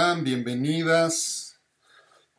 Bienvenidas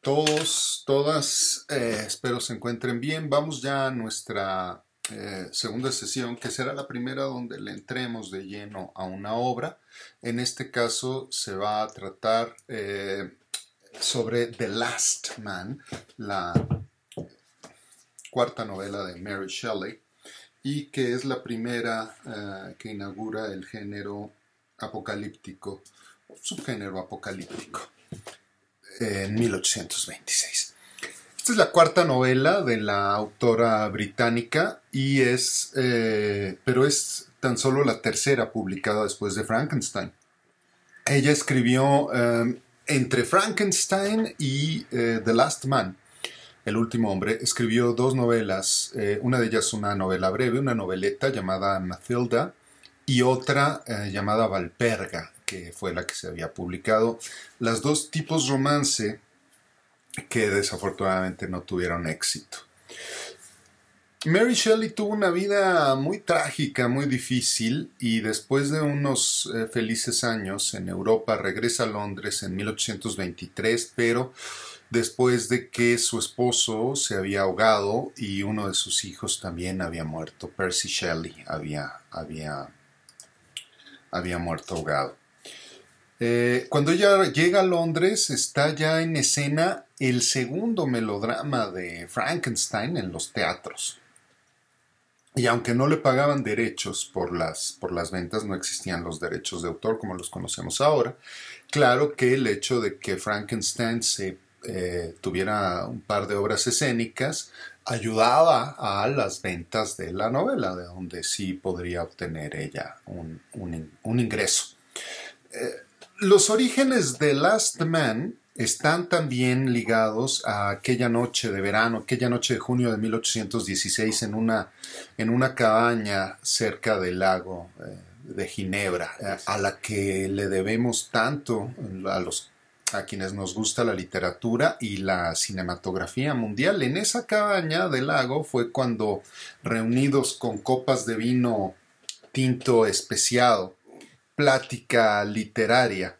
todos, todas. Eh, espero se encuentren bien. Vamos ya a nuestra eh, segunda sesión, que será la primera donde le entremos de lleno a una obra. En este caso se va a tratar eh, sobre The Last Man, la cuarta novela de Mary Shelley, y que es la primera que inaugura el género apocalíptico subgénero apocalíptico, en 1826. Esta es la cuarta novela de la autora británica y es, eh, pero es tan solo la tercera publicada después de Frankenstein. Ella escribió em, entre Frankenstein y eh, The Last Man, El último hombre, escribió dos novelas, eh, una de ellas una novela breve, una noveleta llamada Mathilda y otra llamada Valperga, fue la que se había publicado. Las dos tipos romance que desafortunadamente no tuvieron éxito. Mary Shelley tuvo una vida muy trágica, muy difícil y después de unos eh, felices años en Europa regresa a Londres en 1823, pero después de que su esposo se había ahogado y uno de sus hijos también había muerto. Percy Shelley había, había, había muerto ahogado. Eh, cuando ella llega a Londres está ya en escena el segundo melodrama de Frankenstein en los teatros. Y aunque no le pagaban derechos por las, por las ventas, no existían los derechos de autor como los conocemos ahora, claro que el hecho de que Frankenstein se, eh, tuviera un par de obras escénicas ayudaba a las ventas de la novela, de donde sí podría obtener ella un, ingreso. Eh, los orígenes de Last Man están también ligados a aquella noche de verano, aquella noche de junio de 1816 en una, en una cabaña cerca del lago eh, de Ginebra, eh, a la que le debemos tanto a los a quienes nos gusta la literatura y la cinematografía mundial. En esa cabaña del lago fue cuando, reunidos con copas de vino tinto especiado, plática literaria.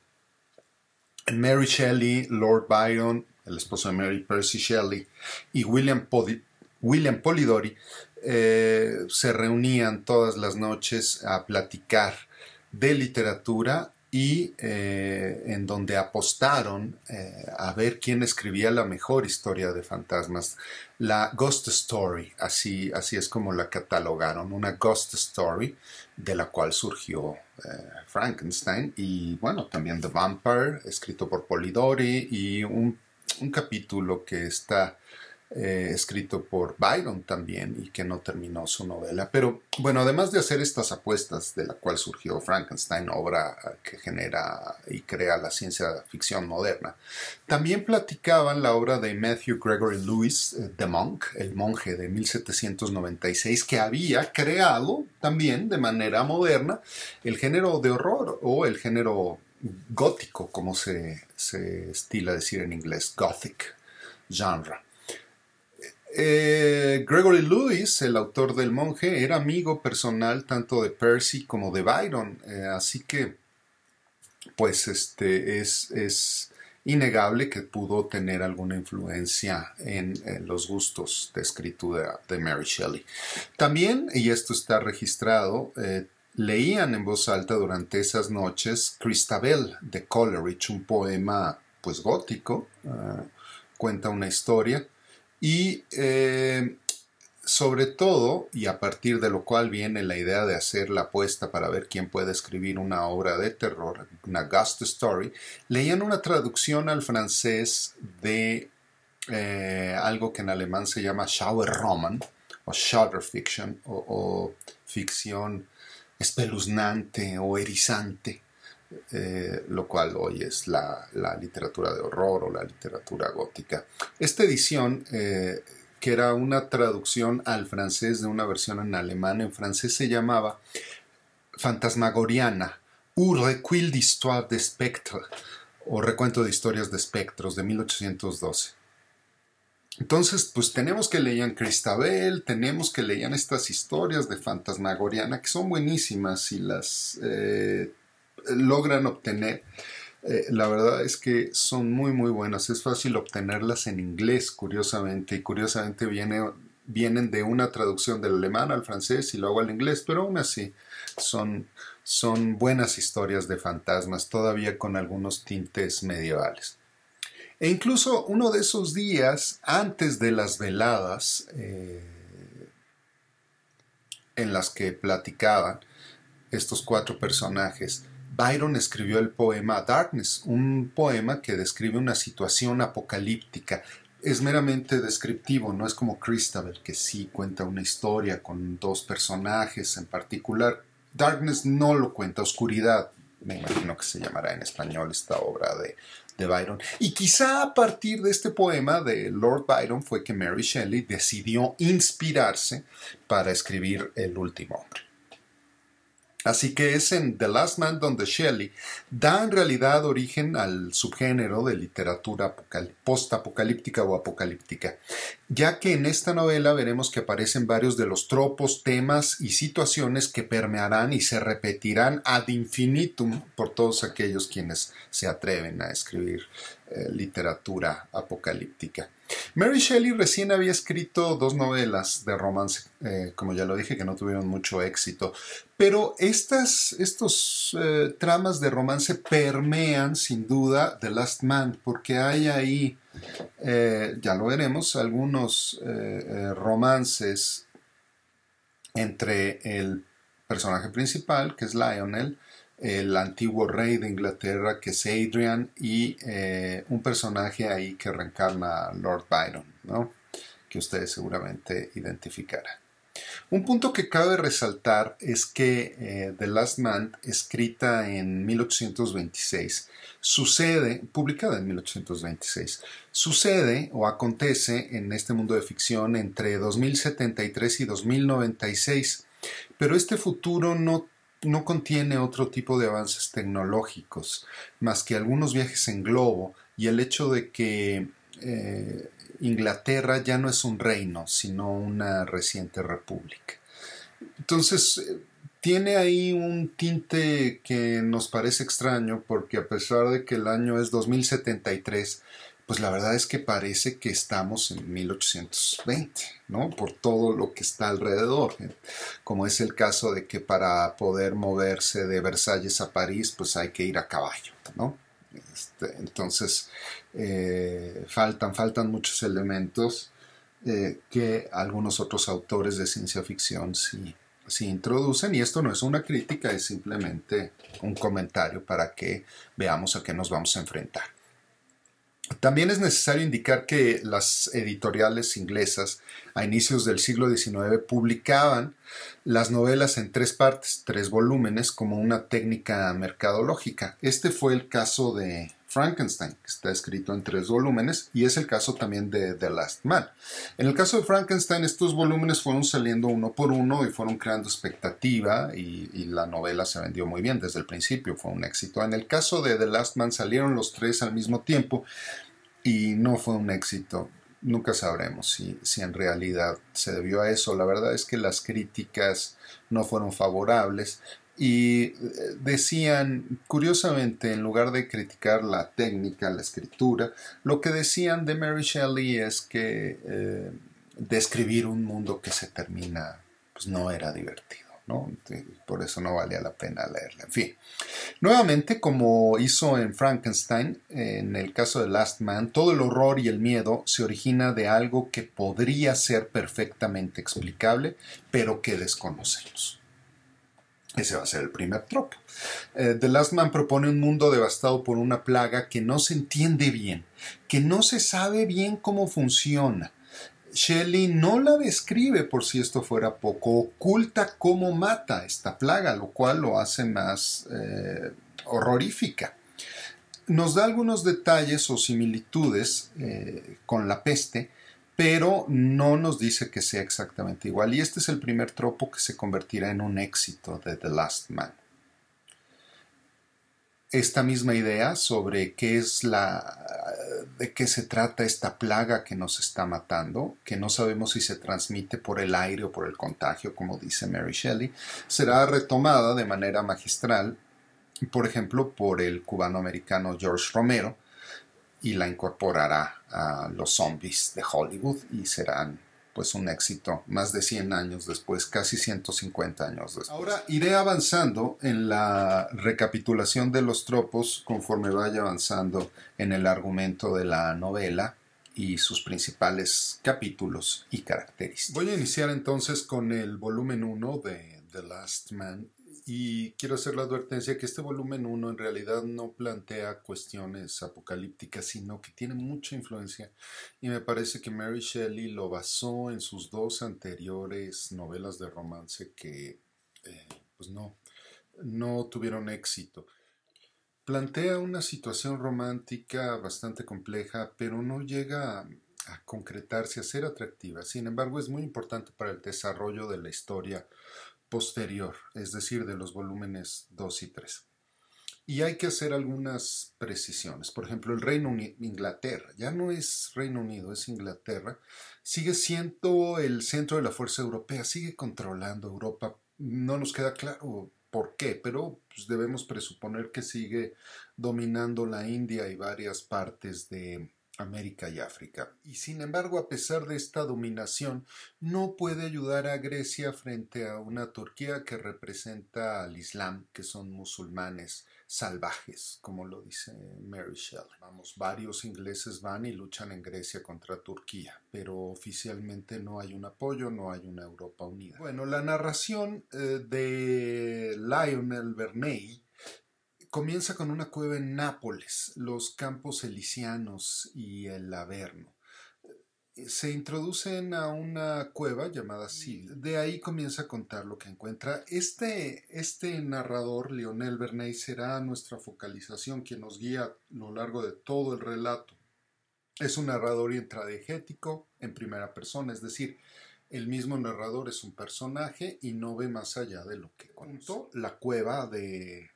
Mary Shelley, Lord Byron, el esposo de Mary Percy Shelley, y William, Polidori eh, se reunían todas las noches a platicar de literatura y eh, en donde apostaron eh, a ver quién escribía la mejor historia de fantasmas, la Ghost Story, así, así es como la catalogaron, una Ghost Story de la cual surgió eh, Frankenstein y bueno, también The Vampire, escrito por Polidori y un, un capítulo que está eh, escrito por Byron también y que no terminó su novela. Pero bueno, además de hacer estas apuestas de la cual surgió Frankenstein, obra que genera y crea la ciencia ficción moderna, también platicaban la obra de Matthew Gregory Lewis, eh, The Monk, el monje de 1796, que había creado también de manera moderna el género de horror o el género gótico, como se estila decir en inglés, gothic genre. Eh, Gregory Lewis, el autor del monje, era amigo personal tanto de Percy como de Byron, eh, así que pues este es, es, innegable que pudo tener alguna influencia en, los gustos de escritura de Mary Shelley. También, y esto está registrado, eh, leían en voz alta durante esas noches Christabel de Coleridge, un poema pues gótico, cuenta una historia y eh, sobre todo, y a partir de lo cual viene la idea de hacer la apuesta para ver quién puede escribir una obra de terror, una ghost story, leían una traducción al francés de eh, algo que en alemán se llama Shower Roman o Shudder Fiction o ficción espeluznante o erizante. Eh, lo cual hoy es la, literatura de horror o la literatura gótica. Esta edición, eh, que era una traducción al francés de una versión en alemán, en francés se llamaba Fantasmagoriana, ou Recuil d'Histoire de Spectre, o Recuento de Historias de Espectros, de 1812. Entonces, pues tenemos que leían Cristabel, tenemos que leían estas historias de Fantasmagoriana que son buenísimas y las eh, logran obtener Eh, la verdad es que son muy muy buenas. Es fácil obtenerlas en inglés, curiosamente, y curiosamente viene, vienen de una traducción del alemán al francés y luego al inglés, pero aún así son, son buenas historias de fantasmas, todavía con algunos tintes medievales. E incluso uno de esos días, antes de las veladas eh, en las que platicaban estos cuatro personajes, Byron escribió el poema Darkness, un poema que describe una situación apocalíptica. Es meramente descriptivo, no es como Christabel, que sí cuenta una historia con dos personajes en particular. Darkness no lo cuenta, oscuridad, me imagino que se llamará en español esta obra de, de Byron. Y quizá a partir de este poema de Lord Byron fue que Mary Shelley decidió inspirarse para escribir El último hombre. Así que es en The Last Man donde Shelley da en realidad origen al subgénero de literatura post-apocalíptica o apocalíptica, ya que en esta novela veremos que aparecen varios de los tropos, temas y situaciones que permearán y se repetirán ad infinitum por todos aquellos quienes se atreven a escribir eh, literatura apocalíptica. Mary Shelley recién había escrito dos novelas de romance, eh, como ya lo dije, que no tuvieron mucho éxito, pero estas estos, eh, tramas de romance permean sin duda The Last Man, porque hay ahí, ya lo veremos, algunos romances entre el personaje principal, que es Lionel, el antiguo rey de Inglaterra que es Adrian y eh, un personaje ahí que reencarna a Lord Byron, ¿no? que ustedes seguramente identificarán. Un punto que cabe resaltar es que eh, The Last Man, escrita en 1826, sucede, publicada en 1826, sucede o acontece en este mundo de ficción entre 2073 y 2096, pero este futuro no no contiene otro tipo de avances tecnológicos, más que algunos viajes en globo y el hecho de que eh, Inglaterra ya no es un reino, sino una reciente república. Entonces, eh, tiene ahí un tinte que nos parece extraño porque a pesar de que el año es 2073, pues la verdad es que parece que estamos en 1820, ¿no? Por todo lo que está alrededor, como es el caso de que para poder moverse de Versalles a París, pues hay que ir a caballo, ¿no? Este, entonces, eh, faltan, faltan muchos elementos eh, que algunos otros autores de ciencia ficción sí, sí introducen, y esto no es una crítica, es simplemente un comentario para que veamos a qué nos vamos a enfrentar. También es necesario indicar que las editoriales inglesas a inicios del siglo XIX publicaban las novelas en tres partes, tres volúmenes, como una técnica mercadológica. Este fue el caso de Frankenstein, que está escrito en tres volúmenes, y es el caso también de The Last Man. En el caso de Frankenstein, estos volúmenes fueron saliendo uno por uno y fueron creando expectativa, y, y, la novela se vendió muy bien desde el principio, fue un éxito. En el caso de The Last Man salieron los tres al mismo tiempo y no fue un éxito. Nunca sabremos si, si en realidad se debió a eso. La verdad es que las críticas no fueron favorables, y eh, decían, curiosamente, en lugar de criticar la técnica, la escritura, lo que decían de Mary Shelley es que eh, describir un mundo que se termina pues no era divertido. ¿No? Por eso no valía la pena leerla. En fin, nuevamente, como hizo en Frankenstein, en el caso de Last Man, todo el horror y el miedo se origina de algo que podría ser perfectamente explicable, pero que desconocemos. Ese va a ser el primer tropo. Eh, The Last Man propone un mundo devastado por una plaga que no se entiende bien, que no se sabe bien cómo funciona. Shelley no la describe por si esto fuera poco, oculta cómo mata esta plaga, lo cual lo hace más eh, horrorífica. Nos da algunos detalles o similitudes eh, con la peste, pero no nos dice que sea exactamente igual. Y este es el primer tropo que se convertirá en un éxito de The Last Man. Esta misma idea sobre qué es la de qué se trata esta plaga que nos está matando, que no sabemos si se transmite por el aire o por el contagio, como dice Mary Shelley, será retomada de manera magistral por ejemplo, por el cubano-americano George Romero, y la incorporará a los zombies de Hollywood y serán pues un éxito más de 100 años después, casi 150 años después. Ahora iré avanzando en la recapitulación de los tropos conforme vaya avanzando en el argumento de la novela y sus principales capítulos y características. Voy a iniciar entonces con el volumen 1 de The Last Man y quiero hacer la advertencia que este volumen 1 en realidad no plantea cuestiones apocalípticas, sino que tiene mucha influencia y me parece que Mary Shelley lo basó en sus dos anteriores novelas de romance que eh, pues no, no tuvieron éxito. Plantea una situación romántica bastante compleja, pero no llega a, a concretarse, a ser atractiva. Sin embargo, es muy importante para el desarrollo de la historia posterior, es decir, de los volúmenes 2 y 3. Y hay que hacer algunas precisiones. Por ejemplo, el Reino Unido, Inglaterra, ya no es Reino Unido, es Inglaterra, sigue siendo el centro de la fuerza europea, sigue controlando Europa. No nos queda claro por qué, pero pues, debemos presuponer que sigue dominando la India y varias partes de, América y África. Y sin embargo, a pesar de esta dominación, no puede ayudar a Grecia frente a una Turquía que representa al Islam, que son musulmanes salvajes, como lo dice Mary Shelley. Vamos, varios ingleses van y luchan en Grecia contra Turquía, pero oficialmente no hay un apoyo, no hay una Europa unida. Bueno, la narración eh, de Lionel Verney Comienza con una cueva en Nápoles, los campos elisianos y el Averno. Se introducen a una cueva llamada Sid. De ahí comienza a contar lo que encuentra. Este, este narrador, Lionel Bernay, será nuestra focalización, quien nos guía a lo largo de todo el relato. Es un narrador intradegético en primera persona, es decir, el mismo narrador es un personaje y no ve más allá de lo que contó. La cueva de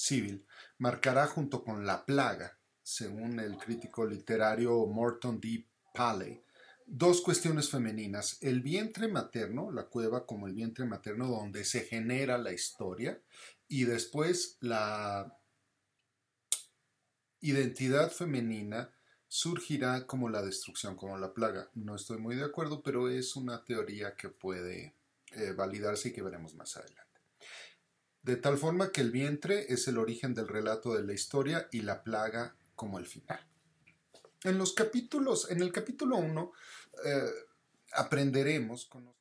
civil marcará junto con La Plaga, según el crítico literario Morton D. Paley, dos cuestiones femeninas, el vientre materno, la cueva como el vientre materno donde se genera la historia, y después la identidad femenina surgirá como la destrucción, como la plaga. No estoy muy de acuerdo, pero es una teoría que puede eh, validarse y que veremos más adelante de tal forma que el vientre es el origen del relato de la historia y la plaga como el final. En los capítulos, en el capítulo 1, eh, aprenderemos con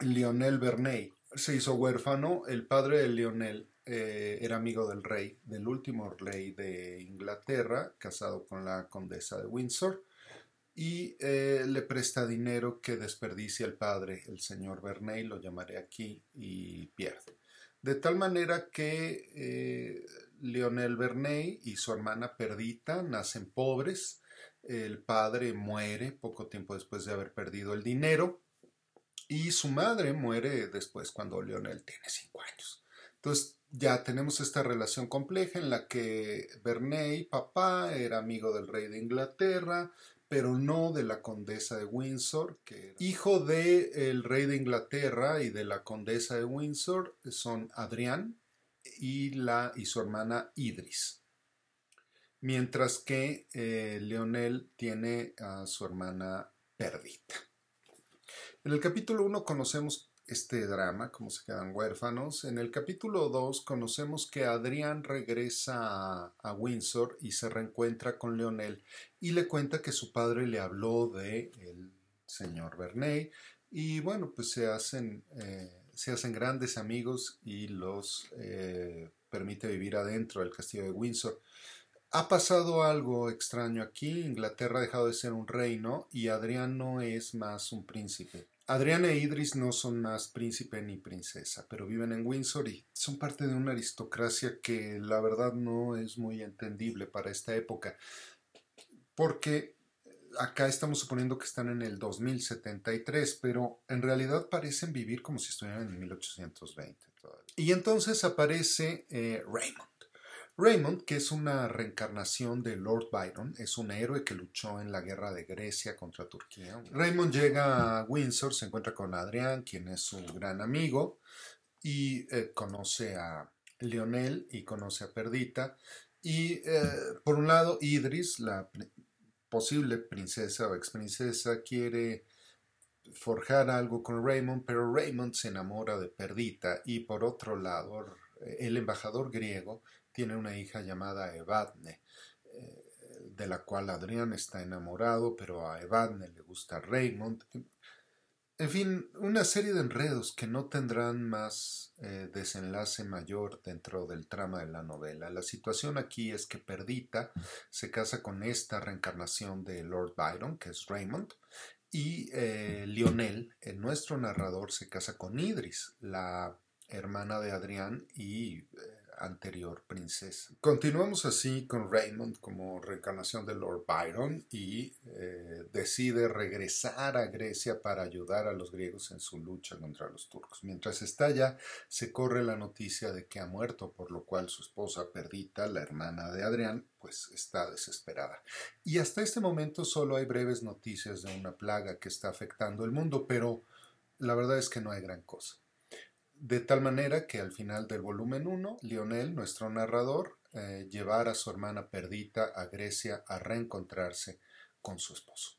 Lionel Verney. Se hizo huérfano, el padre de Lionel eh, era amigo del rey, del último rey de Inglaterra, casado con la condesa de Windsor, y eh, le presta dinero que desperdicia el padre, el señor Verney, lo llamaré aquí, y pierde. De tal manera que eh, Lionel Verney y su hermana Perdita nacen pobres. El padre muere poco tiempo después de haber perdido el dinero. Y su madre muere después cuando Lionel tiene cinco años. Entonces ya tenemos esta relación compleja en la que Verney, papá, era amigo del rey de Inglaterra, pero no de la condesa de Windsor, que hijo del el rey de Inglaterra y de la condesa de Windsor son Adrián y, la, y su hermana Idris. Mientras que eh, Leonel tiene a su hermana Perdita. En el capítulo 1 conocemos este drama, cómo se quedan huérfanos. En el capítulo 2 conocemos que Adrián regresa a, Windsor y se reencuentra con Leonel y le cuenta que su padre le habló de el señor Verney y bueno, pues se hacen, eh, se hacen grandes amigos y los eh, permite vivir adentro del castillo de Windsor. Ha pasado algo extraño aquí, Inglaterra ha dejado de ser un reino y Adrián no es más un príncipe. Adriana e Idris no son más príncipe ni princesa, pero viven en Windsor y son parte de una aristocracia que la verdad no es muy entendible para esta época, porque acá estamos suponiendo que están en el 2073, pero en realidad parecen vivir como si estuvieran en 1820. Y entonces aparece eh, Raymond. Raymond, que es una reencarnación de Lord Byron, es un héroe que luchó en la guerra de Grecia contra Turquía. Raymond llega a Windsor, se encuentra con Adrián, quien es su gran amigo, y eh, conoce a, Lionel y conoce a Perdita. Y eh, por un lado, Idris, la posible princesa o ex princesa, quiere forjar algo con Raymond, pero Raymond se enamora de Perdita. Y por otro lado, el embajador griego tiene una hija llamada Evadne, eh, de la cual Adrián está enamorado, pero a Evadne le gusta Raymond. En fin, una serie de enredos que no tendrán más eh, desenlace mayor dentro del trama de la novela. La situación aquí es que Perdita se casa con esta reencarnación de Lord Byron, que es Raymond, y eh, Lionel, nuestro narrador, se casa con Idris, la hermana de Adrián y eh, anterior princesa. Continuamos así con Raymond como reencarnación de Lord Byron y eh, decide regresar a Grecia para ayudar a los griegos en su lucha contra los turcos. Mientras está allá, se corre la noticia de que ha muerto, por lo cual su esposa Perdita, la hermana de Adrián, pues está desesperada. Y hasta este momento solo hay breves noticias de una plaga que está afectando el mundo, pero la verdad es que no hay gran cosa. De tal manera que al final del volumen 1, Lionel, nuestro narrador, eh, llevará a su hermana Perdita a Grecia a reencontrarse con su esposo.